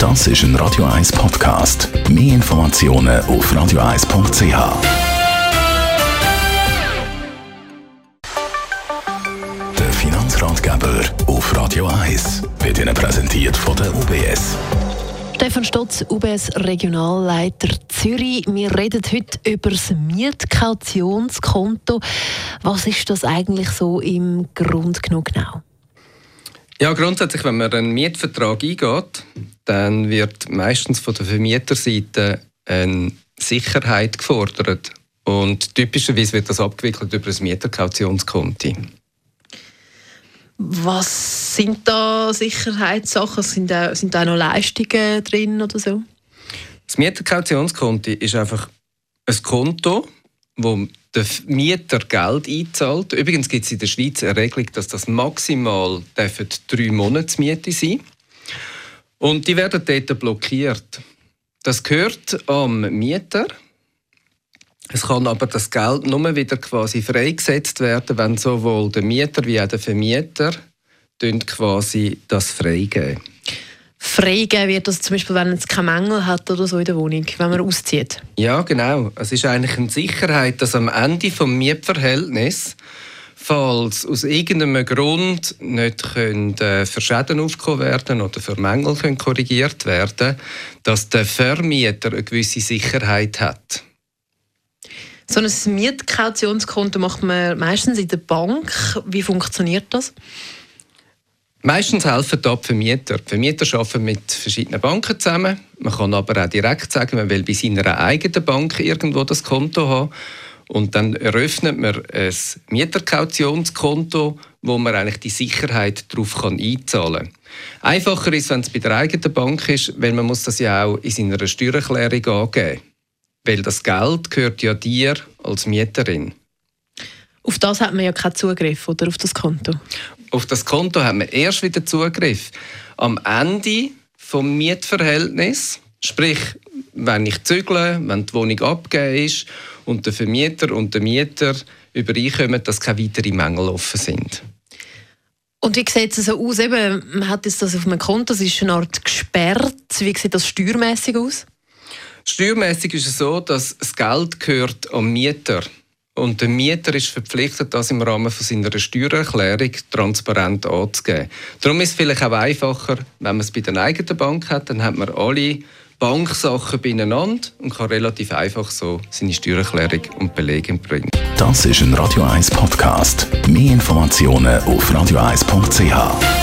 Das ist ein Radio 1 Podcast. Mehr Informationen auf radio1.ch. Der Finanzratgeber auf Radio 1 wird Ihnen präsentiert von der UBS. Stefan Stotz, UBS Regionalleiter Zürich. Wir reden heute über das Mietkautionskonto. Was ist das eigentlich so im Grund genau? Ja, grundsätzlich, wenn man einen Mietvertrag eingeht, dann wird meistens von der Vermieterseite eine Sicherheit gefordert. Und typischerweise wird das abgewickelt über ein Mieterkautionskonto. Was sind da Sicherheitssachen? Sind da, sind da noch Leistungen drin oder so? Das Mieterkautionskonto ist einfach ein Konto, wo der Mieter Geld einzahlt. Übrigens gibt es in der Schweiz eine Regelung, dass das maximal drei Monatsmiete sein Und die werden dort blockiert. Das gehört am Mieter. Es kann aber das Geld nur wieder quasi freigesetzt werden, wenn sowohl der Mieter wie auch der Vermieter quasi das freigeben freigeben wird, also zum Beispiel, wenn es keine Mängel hat oder so in der Wohnung, wenn man auszieht? Ja, genau. Es ist eigentlich eine Sicherheit, dass am Ende des Mietverhältnisses falls aus irgendeinem Grund nicht können, äh, für Schäden aufgekommen werden oder für Mängel können korrigiert werden, dass der Vermieter eine gewisse Sicherheit hat. So ein Mietkautionskonto macht man meistens in der Bank. Wie funktioniert das? Meistens helfen da die Vermieter. Die Vermieter arbeiten mit verschiedenen Banken zusammen. Man kann aber auch direkt sagen, man will bei seiner eigenen Bank irgendwo das Konto haben. Und dann eröffnet man ein Mieterkautionskonto, wo man eigentlich die Sicherheit darauf einzahlen kann. Einfacher ist, wenn es bei der eigenen Bank ist, weil man muss das ja auch in seiner Steuererklärung angeben. Weil das Geld gehört ja dir als Mieterin. Auf das hat man ja keinen Zugriff, oder auf das Konto? Auf das Konto hat man erst wieder Zugriff am Ende vom Mietverhältnis, sprich, wenn ich zügle, wenn die Wohnung abgegeben ist und der Vermieter und der Mieter übereinkommen, dass keine weiteren Mängel offen sind. Und wie sieht es so aus? Eben, man hat jetzt das auf einem Konto, das ist eine Art gesperrt. Wie sieht das steuermäßig aus? Steuermäßig ist es so, dass das Geld gehört am Mieter gehört. Und der Mieter ist verpflichtet, das im Rahmen von seiner Steuererklärung transparent anzugeben. Darum ist es vielleicht auch einfacher, wenn man es bei der eigenen Bank hat, dann hat man alle Banksachen beieinander und kann relativ einfach so seine Steuererklärung und Belege bringen. Das ist ein Radio 1 Podcast. Mehr Informationen auf radio1.ch.